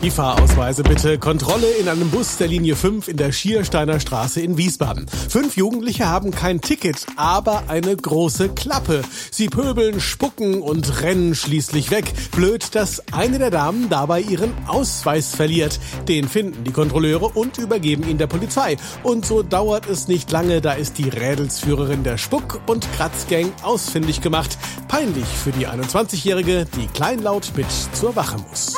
Die Fahrausweise bitte. Kontrolle in einem Bus der Linie 5 in der Schiersteiner Straße in Wiesbaden. Fünf Jugendliche haben kein Ticket, aber eine große Klappe. Sie pöbeln, spucken und rennen schließlich weg. Blöd, dass eine der Damen dabei ihren Ausweis verliert. Den finden die Kontrolleure und übergeben ihn der Polizei. Und so dauert es nicht lange, da ist die Rädelsführerin der Spuck- und Kratzgang ausfindig gemacht. Peinlich für die 21-Jährige, die kleinlaut mit zur Wache muss.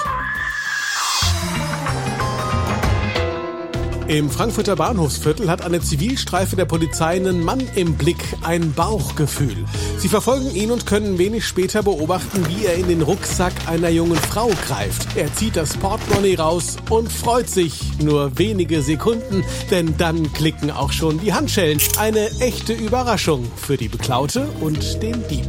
Im Frankfurter Bahnhofsviertel hat eine Zivilstreife der Polizei einen Mann im Blick, ein Bauchgefühl. Sie verfolgen ihn und können wenig später beobachten, wie er in den Rucksack einer jungen Frau greift. Er zieht das Portemonnaie raus und freut sich. Nur wenige Sekunden, denn dann klicken auch schon die Handschellen. Eine echte Überraschung für die Beklaute und den Dieb.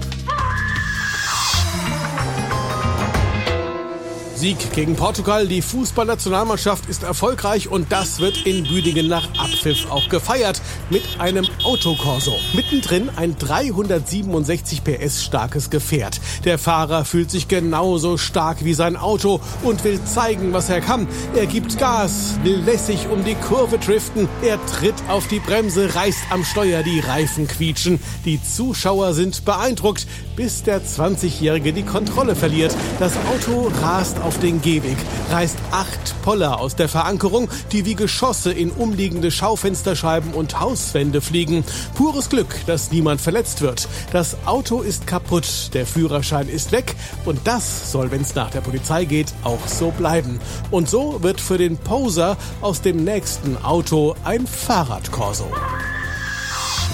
Sieg gegen Portugal. Die Fußballnationalmannschaft ist erfolgreich und das wird in Büdingen nach Abpfiff auch gefeiert mit einem Autokorso. Mittendrin ein 367 PS starkes Gefährt. Der Fahrer fühlt sich genauso stark wie sein Auto und will zeigen, was er kann. Er gibt Gas, will lässig um die Kurve driften. Er tritt auf die Bremse, reißt am Steuer, die Reifen quietschen. Die Zuschauer sind beeindruckt, bis der 20-Jährige die Kontrolle verliert. Das Auto rast auf auf den Gehweg, reißt acht Poller aus der Verankerung, die wie Geschosse in umliegende Schaufensterscheiben und Hauswände fliegen. Pures Glück, dass niemand verletzt wird. Das Auto ist kaputt, der Führerschein ist weg und das soll, wenn es nach der Polizei geht, auch so bleiben. Und so wird für den Poser aus dem nächsten Auto ein Fahrradkorso.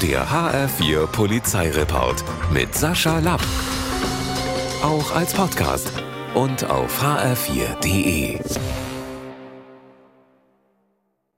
Der HR4 Polizeireport mit Sascha Lapp. Auch als Podcast und auf hr4.de.